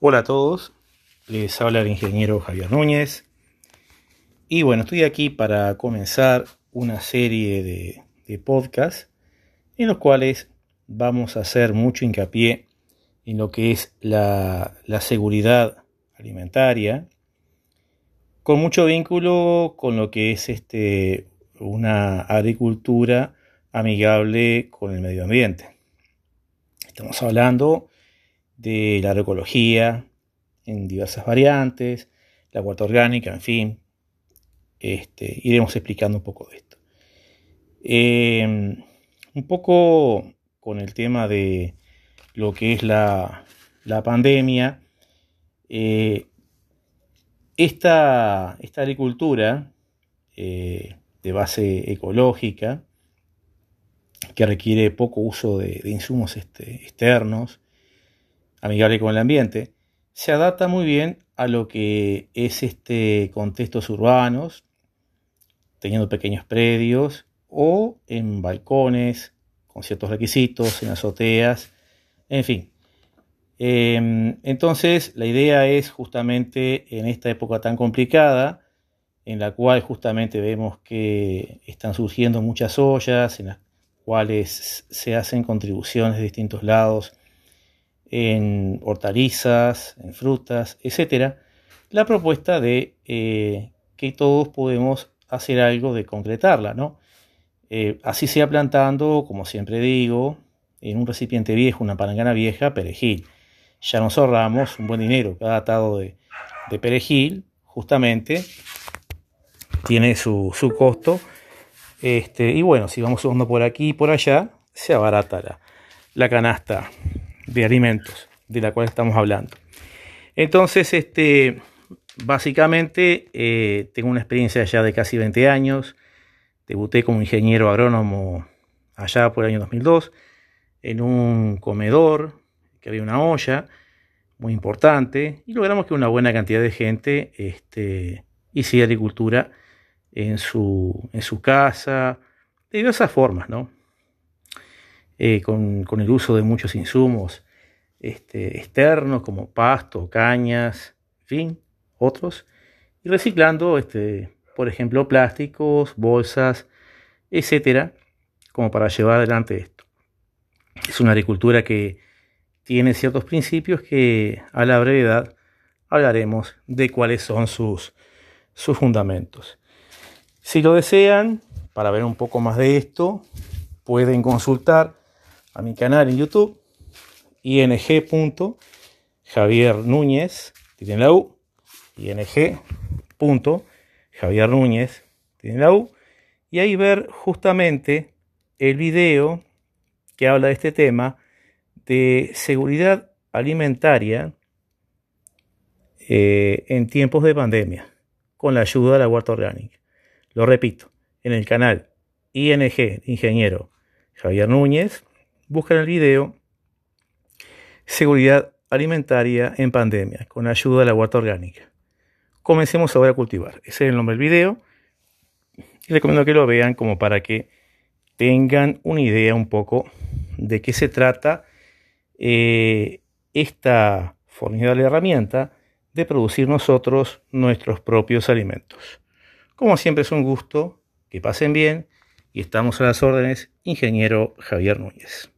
Hola a todos, les habla el ingeniero Javier Núñez y bueno, estoy aquí para comenzar una serie de, podcasts en los cuales vamos a hacer mucho hincapié en lo que es la, la seguridad alimentaria, con mucho vínculo con lo que es este, una agricultura amigable con el medio ambiente. Estamos hablando de la agroecología en diversas variantes, la huerta orgánica, en fin. Este, iremos explicando un poco de esto. Em, un poco con el tema de lo que es la, pandemia. Eh, esta, esta, agricultura eh, de base ecológica, que requiere poco uso de, insumos este, externos, amigable con el ambiente, se adapta muy bien a lo que es este contextos urbanos, teniendo pequeños predios o en balcones con ciertos requisitos, en azoteas, en fin. Em, entonces, la idea es justamente en esta época tan complicada, en la cual justamente vemos que están surgiendo muchas ollas, en las cuales se hacen contribuciones de distintos lados en hortalizas, en frutas, etc., la propuesta de eh, que todos podemos hacer algo de concretarla, ¿no? Eh, así sea plantando, como siempre digo, en un recipiente viejo, una palangana vieja, perejil. Ya nos ahorramos un buen dinero. Cada atado de, perejil, justamente, tiene su, costo. Este, y bueno, si vamos sumando por aquí y por allá, se abarata la, la canasta de alimentos de la cual estamos hablando. Entonces, este, básicamente, eh, tengo una experiencia ya de casi 20 años. Debuté como ingeniero agrónomo allá por el año 2002 en un comedor que había una olla muy importante y logramos que una buena cantidad de gente este, hiciera agricultura en su, en su casa de diversas formas, ¿no? Eh, con, el uso de muchos insumos este, externos como pasto, cañas, en fin, otros, y reciclando, este, por ejemplo, plásticos, bolsas, etcétera, como para llevar adelante esto. Es una agricultura que tiene ciertos principios que a la brevedad hablaremos de cuáles son sus, sus fundamentos. Si lo desean, para ver un poco más de esto, pueden consultar a mi canal en YouTube, ing.javiernúñez, tiene la U, ing.javiernúñez, tiene la U, y ahí ver justamente el video que habla de este tema de seguridad alimentaria eh, en tiempos de pandemia, con la ayuda de la huerta orgánica. Lo repito, en el canal ING Ingeniero Javier Núñez, buscan el video Seguridad alimentaria en pandemia, con ayuda de la huerta orgánica. Comencemos ahora a cultivar. Ese es el nombre del video. Y recomiendo que lo vean como para que tengan una idea un poco de qué se trata eh, esta formidable herramienta de producir nosotros nuestros propios alimentos. Como siempre es un gusto, que pasen bien y estamos a las órdenes, ingeniero Javier Núñez.